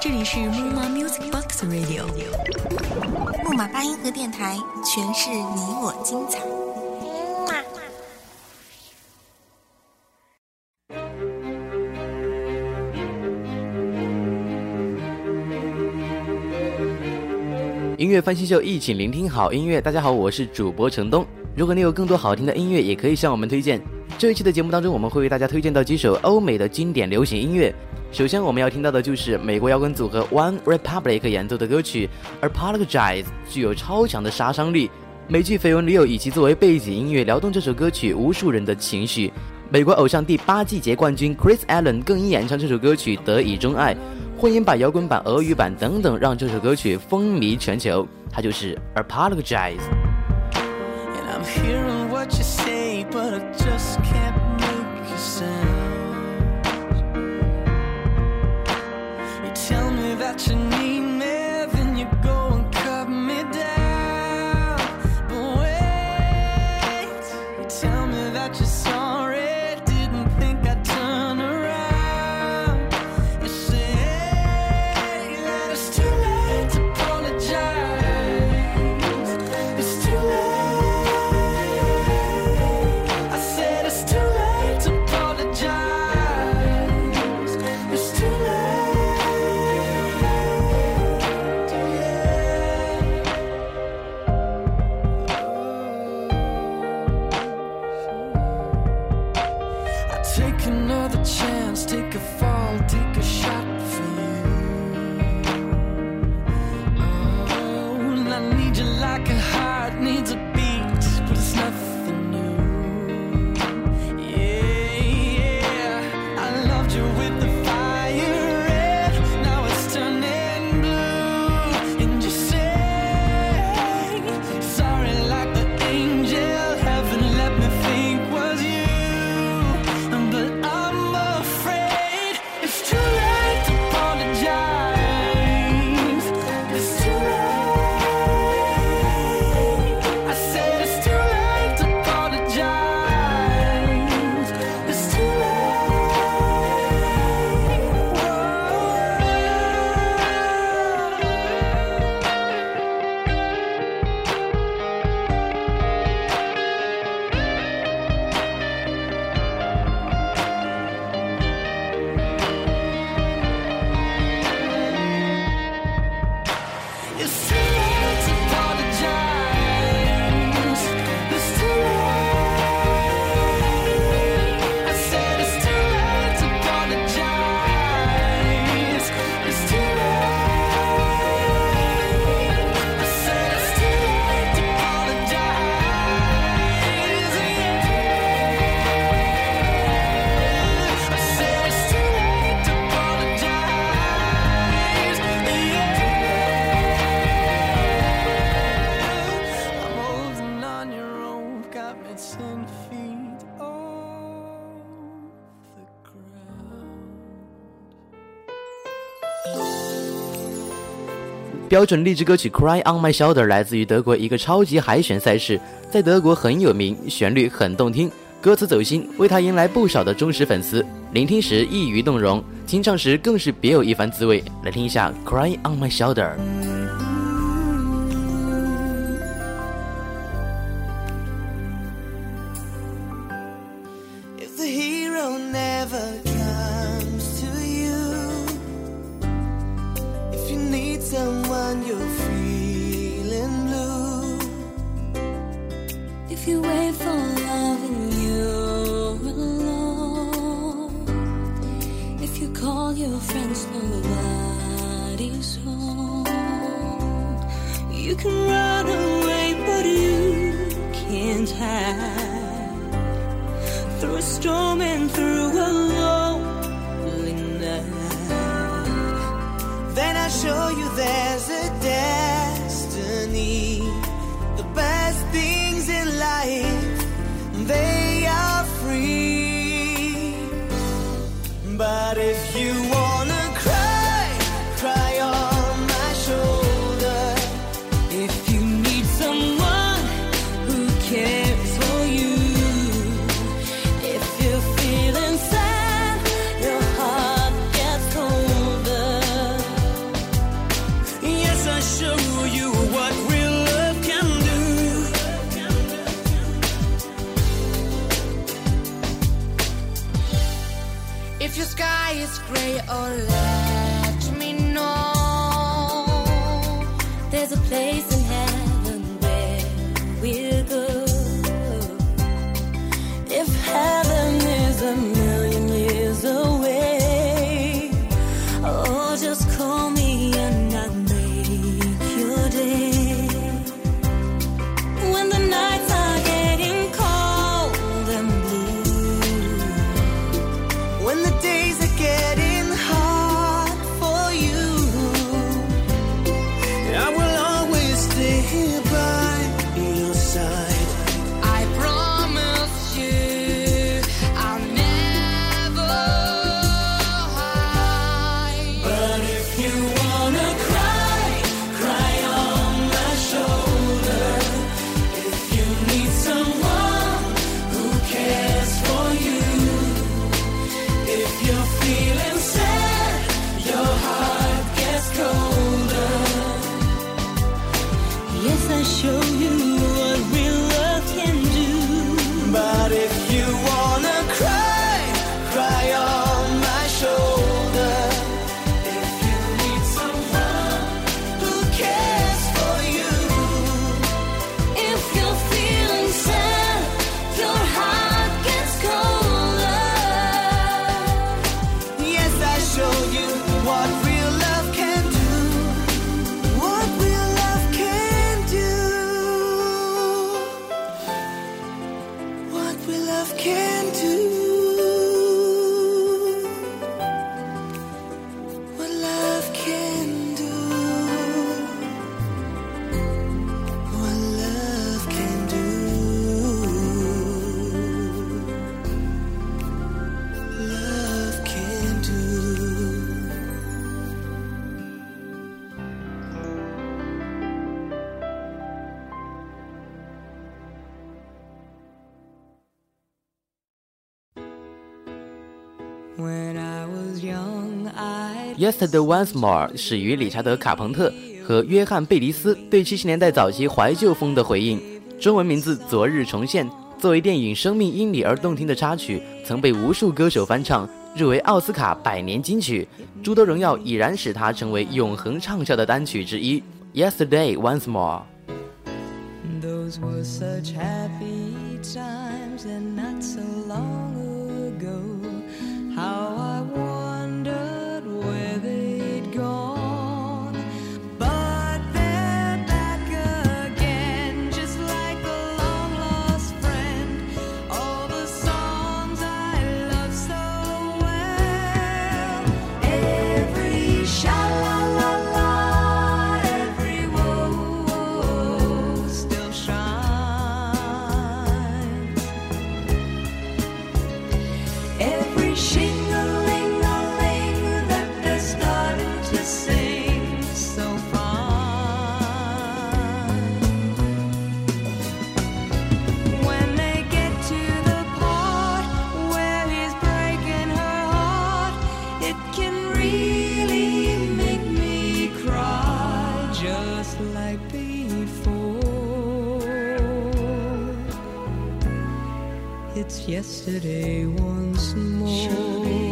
这里是木马 Music Box Radio，木马八音盒电台，诠释你我精彩。音乐翻新秀，一起聆听好音乐。大家好，我是主播程东。如果你有更多好听的音乐，也可以向我们推荐。这一期的节目当中，我们会为大家推荐到几首欧美的经典流行音乐。首先，我们要听到的就是美国摇滚组合 One Republic 演奏的歌曲《Apologize》，具有超强的杀伤力。美剧《绯闻女友》以其作为背景音乐，撩动这首歌曲无数人的情绪。美国偶像第八季节冠军 Chris Allen 更因演唱这首歌曲得以钟爱。混音版、摇滚版、俄语版等等，让这首歌曲风靡全球。它就是《Apologize》。but I just can't make you sound. You tell me that you 标准励志歌曲《Cry on My Shoulder》来自于德国一个超级海选赛事，在德国很有名，旋律很动听，歌词走心，为他迎来不少的忠实粉丝。聆听时易于动容，清唱时更是别有一番滋味。来听一下《Cry on My Shoulder》。storming through a lonely night. Then I show you there's a destiny. The best things in life, they are free. But if you want yesterday once more 始于理查德卡彭特和约翰贝迪斯对七十年代早期怀旧风的回应。中文名字昨日重现作为电影生命因你而动听的插曲曾被无数歌手翻唱入围奥斯卡百年金曲诸多荣耀已然使它成为永恒畅销的单曲之一。Yesterday once more those were such happy times and not so long ago. How like before. It's yesterday once more.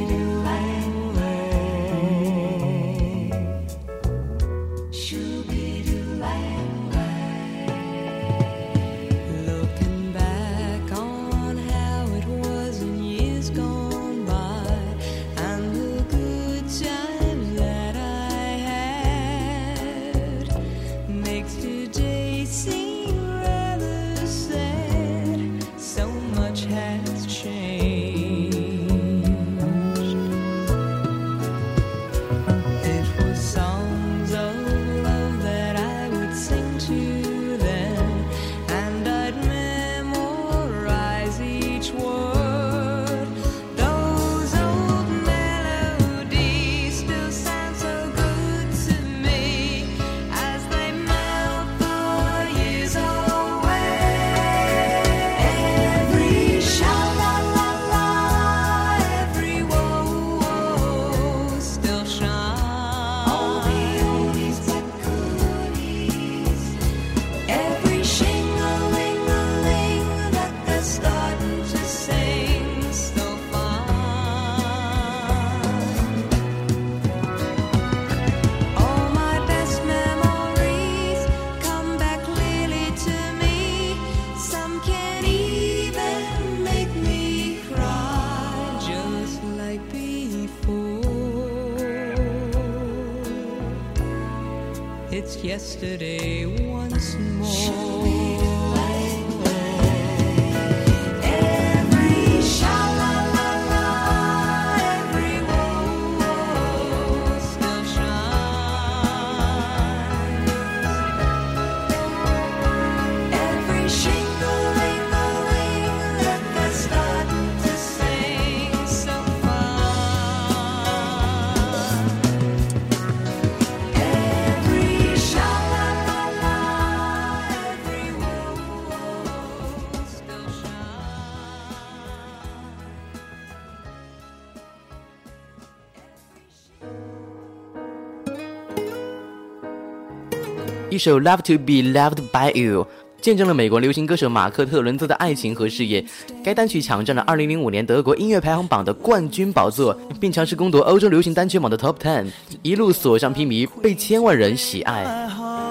首《Love to Be Loved by You》见证了美国流行歌手马克·特伦兹的爱情和事业。该单曲抢占了2005年德国音乐排行榜的冠军宝座，并强势攻夺欧洲流行单曲榜的 Top Ten，一路所向披靡，被千万人喜爱。my heart.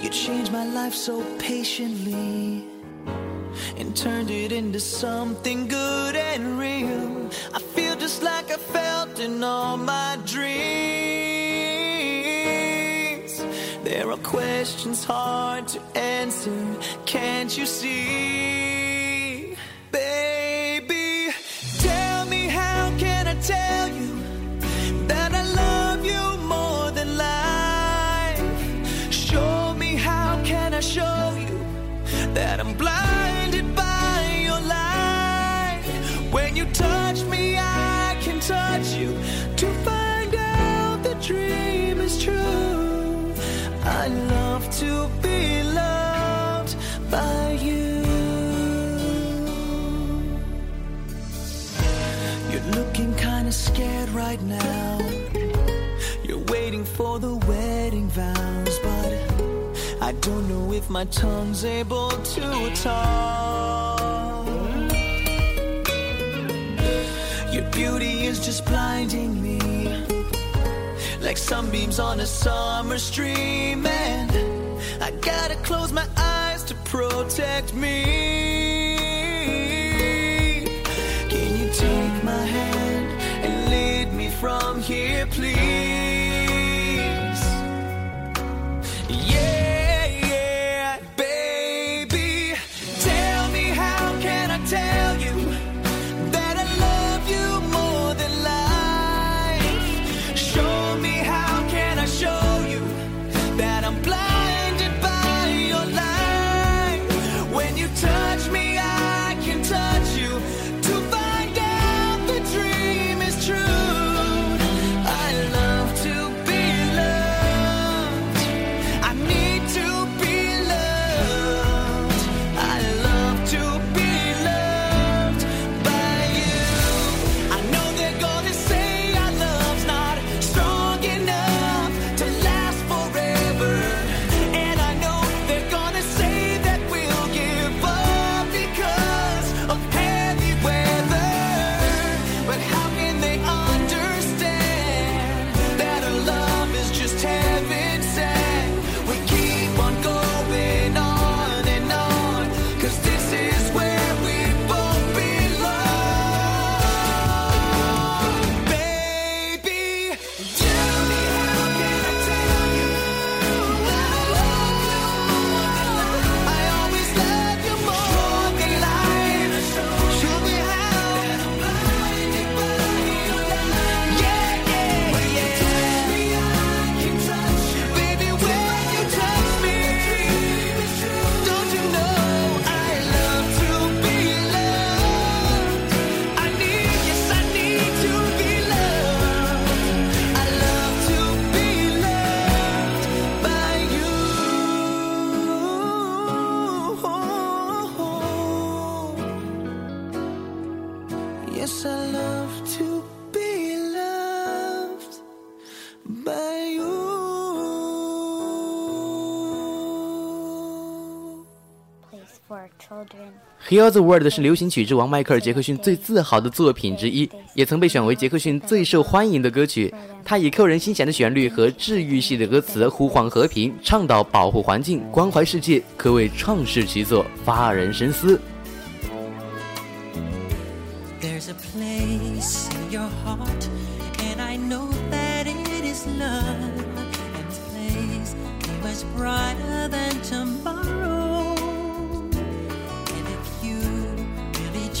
You and turned it into something good and real. I feel just like I felt in all my dreams. There are questions hard to answer, can't you see? Baby, tell me how can I tell you? that I love you more than life. Show me how can I show you that I'm blinded I don't know if my tongue's able to talk. Your beauty is just blinding me, like sunbeams on a summer stream, and I gotta close my eyes to protect me. Heal the World 是流行曲之王迈克尔·杰克逊最自豪的作品之一，也曾被选为杰克逊最受欢迎的歌曲。他以扣人心弦的旋律和治愈系的歌词呼唤和平，倡导保护环境、关怀世界，可谓创世奇作，发人深思。There's a place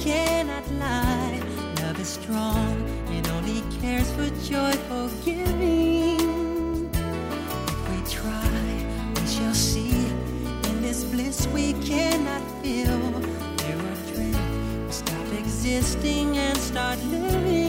cannot lie. Love is strong and only cares for joyful giving. If we try, we shall see. In this bliss we cannot feel. There are dreams. We stop existing and start living.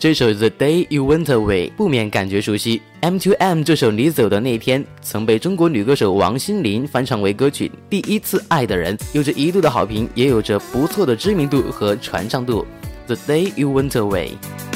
这首《The Day You Went Away》不免感觉熟悉。M to M 这首《你走的那天》曾被中国女歌手王心凌翻唱为歌曲《第一次爱的人》，有着一度的好评，也有着不错的知名度和传唱度。The Day You Went Away。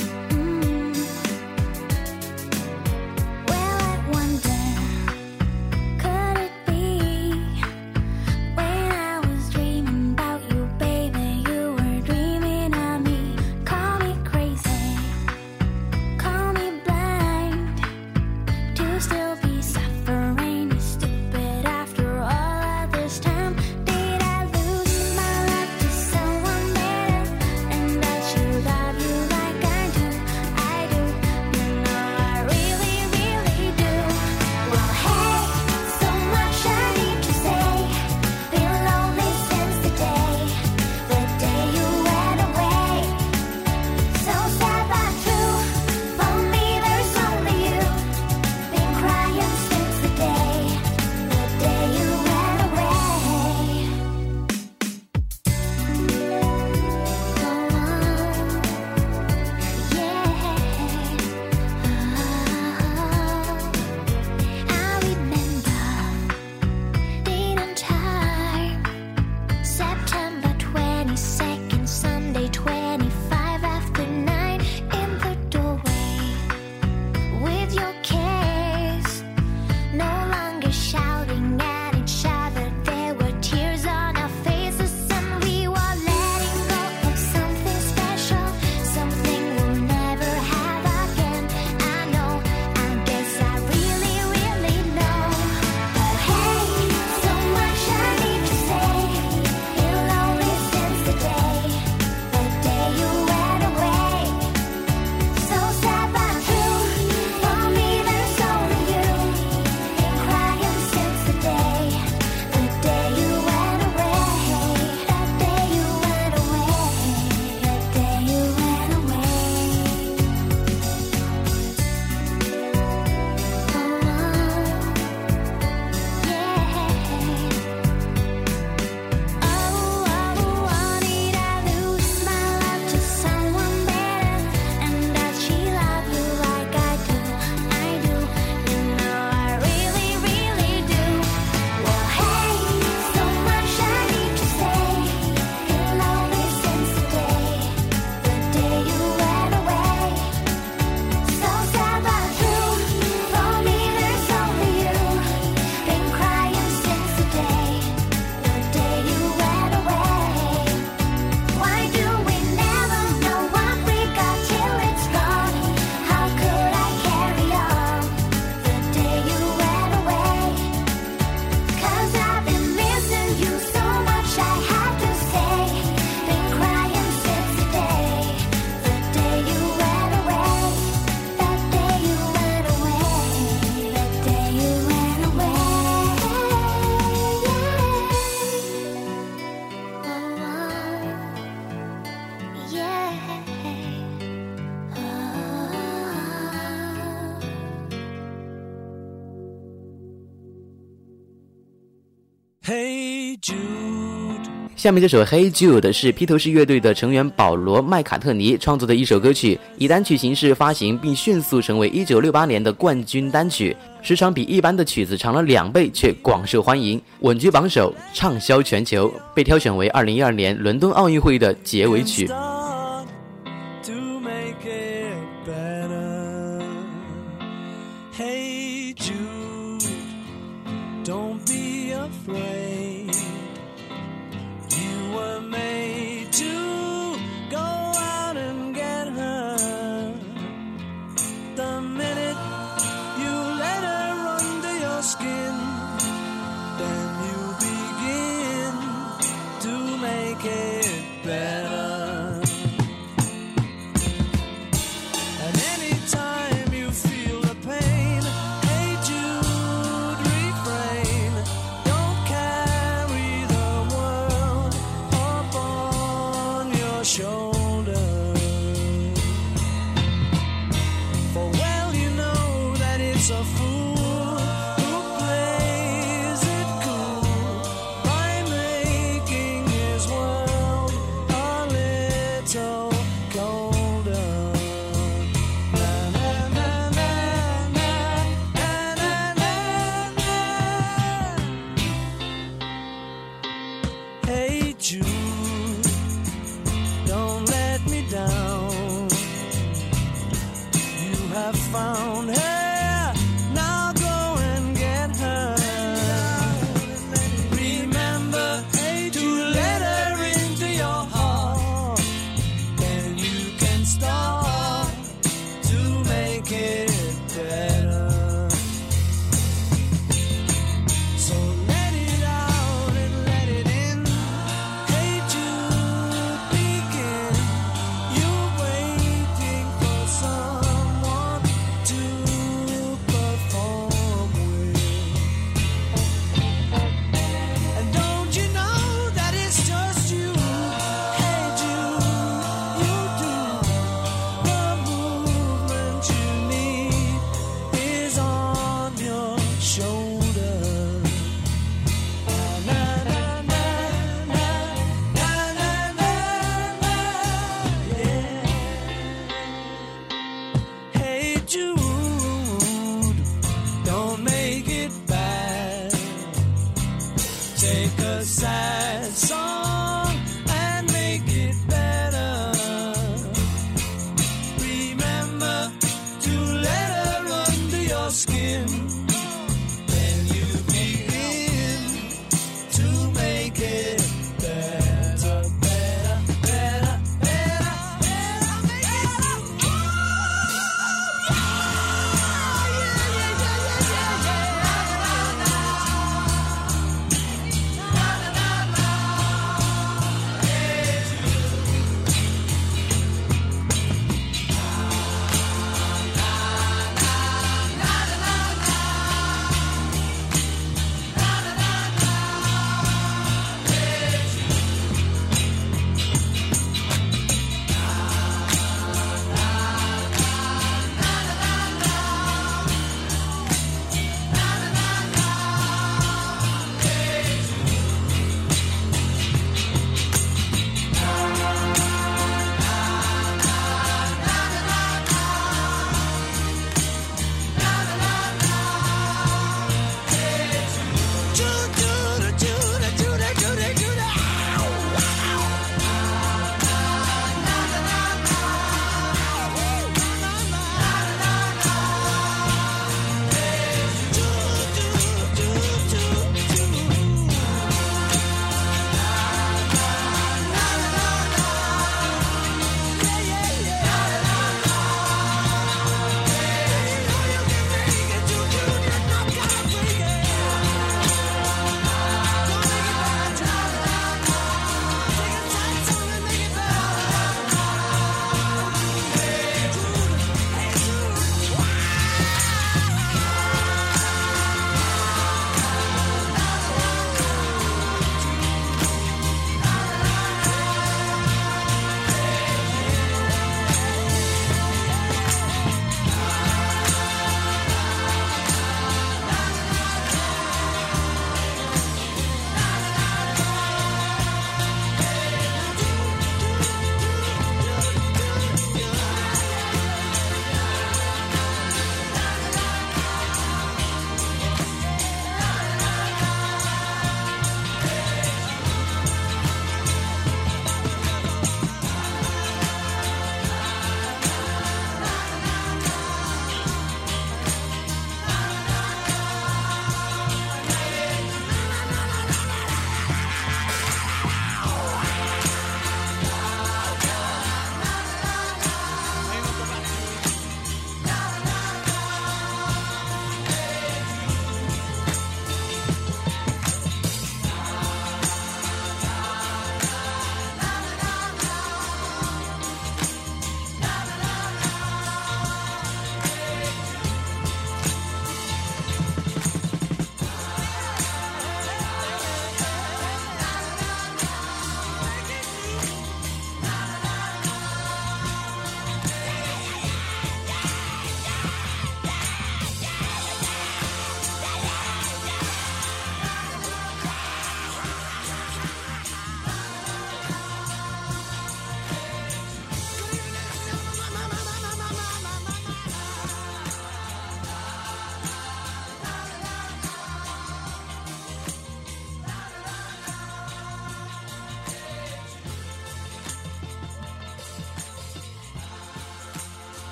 Hey Jude，下面这首 Hey Jude 是披头士乐队的成员保罗·麦卡特尼创作的一首歌曲，以单曲形式发行，并迅速成为1968年的冠军单曲。时长比一般的曲子长了两倍，却广受欢迎，稳居榜首，畅销全球，被挑选为2012年伦敦奥运会的结尾曲。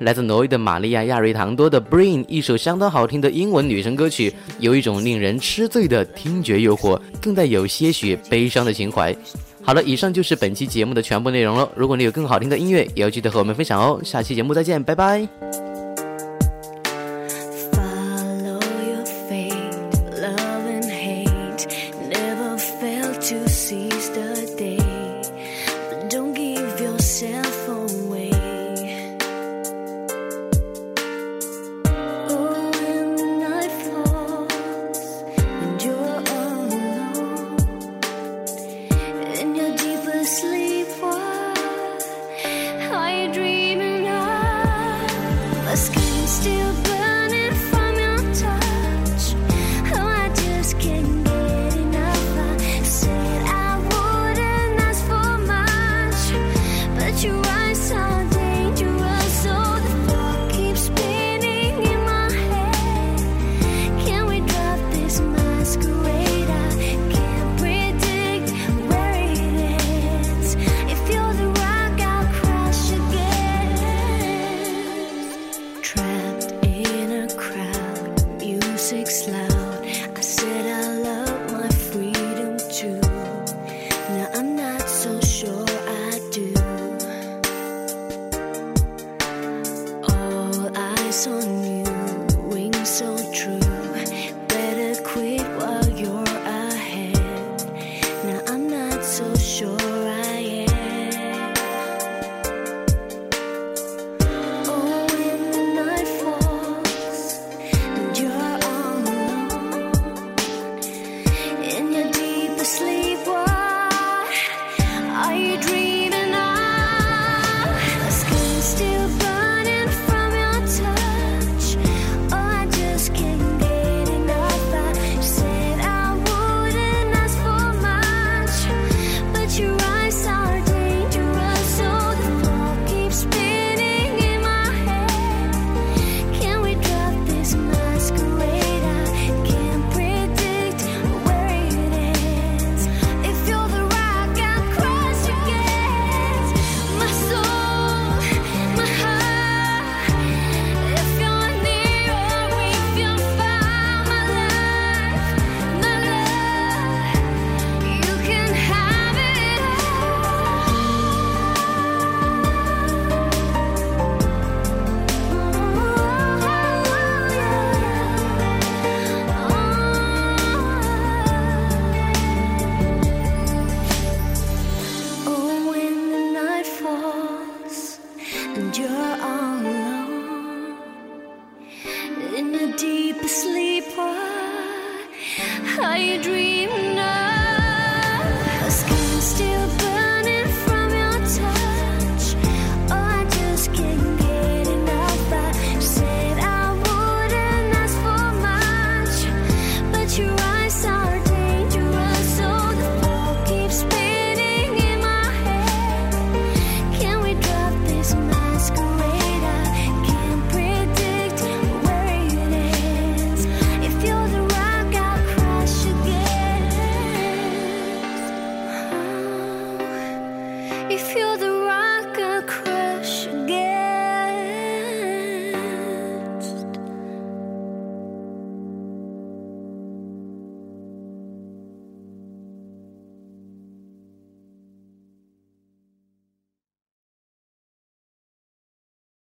来自挪威的玛利亚·亚瑞唐多的《Brain》，一首相当好听的英文女声歌曲，有一种令人痴醉的听觉诱惑，更带有些许悲伤的情怀。好了，以上就是本期节目的全部内容了。如果你有更好听的音乐，也要记得和我们分享哦。下期节目再见，拜拜。